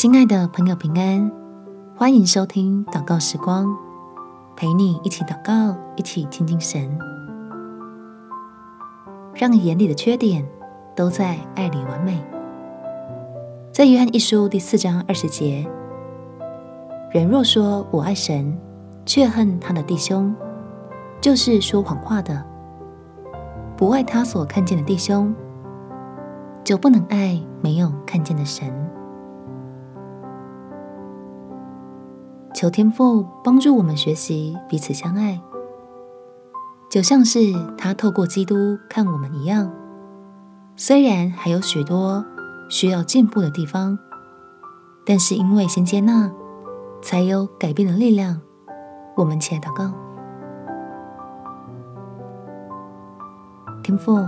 亲爱的朋友，平安，欢迎收听祷告时光，陪你一起祷告，一起亲近神，让眼里的缺点都在爱里完美。在约翰一书第四章二十节，人若说我爱神，却恨他的弟兄，就是说谎话的。不爱他所看见的弟兄，就不能爱没有看见的神。求天父帮助我们学习彼此相爱，就像是他透过基督看我们一样。虽然还有许多需要进步的地方，但是因为先接纳，才有改变的力量。我们起来祷告。天父，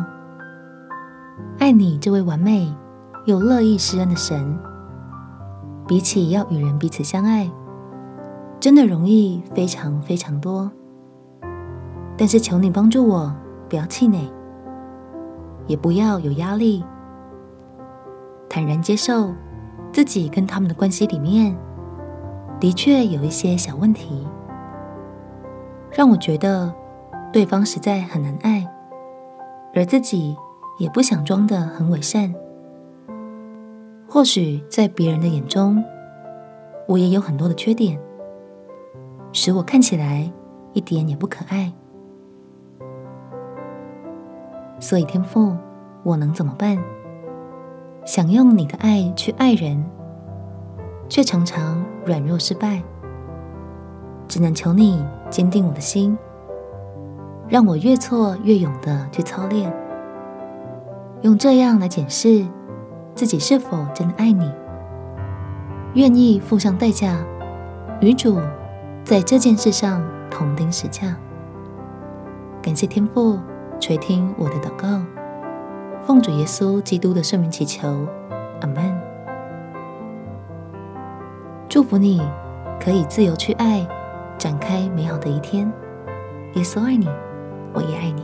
爱你这位完美又乐意施恩的神，比起要与人彼此相爱，真的容易非常非常多。但是求你帮助我，不要气馁，也不要有压力，坦然接受自己跟他们的关系里面，的确有一些小问题，让我觉得对方实在很难爱。而自己也不想装得很伪善，或许在别人的眼中，我也有很多的缺点，使我看起来一点也不可爱。所以天父，我能怎么办？想用你的爱去爱人，却常常软弱失败，只能求你坚定我的心。让我越挫越勇的去操练，用这样来检视自己是否真的爱你，愿意付上代价，与主在这件事上同钉十架。感谢天父垂听我的祷告，奉主耶稣基督的圣名祈求，阿门。祝福你，可以自由去爱，展开美好的一天。耶稣爱你。我也爱你。